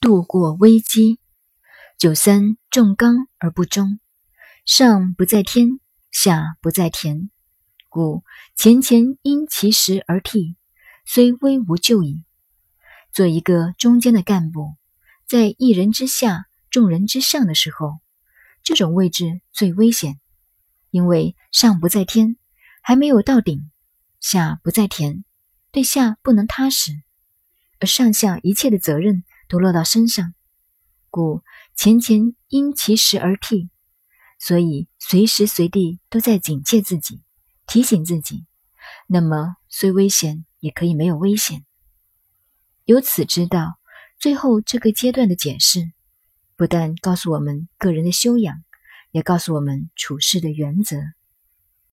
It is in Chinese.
度过危机。九三重刚而不中，上不在天，下不在田，故前前因其时而替，虽危无救矣。做一个中间的干部，在一人之下，众人之上的时候，这种位置最危险，因为上不在天，还没有到顶；下不在田，对下不能踏实。而上下一切的责任都落到身上，故前前因其时而替，所以随时随地都在警戒自己，提醒自己。那么虽危险，也可以没有危险。由此知道，最后这个阶段的解释，不但告诉我们个人的修养，也告诉我们处事的原则。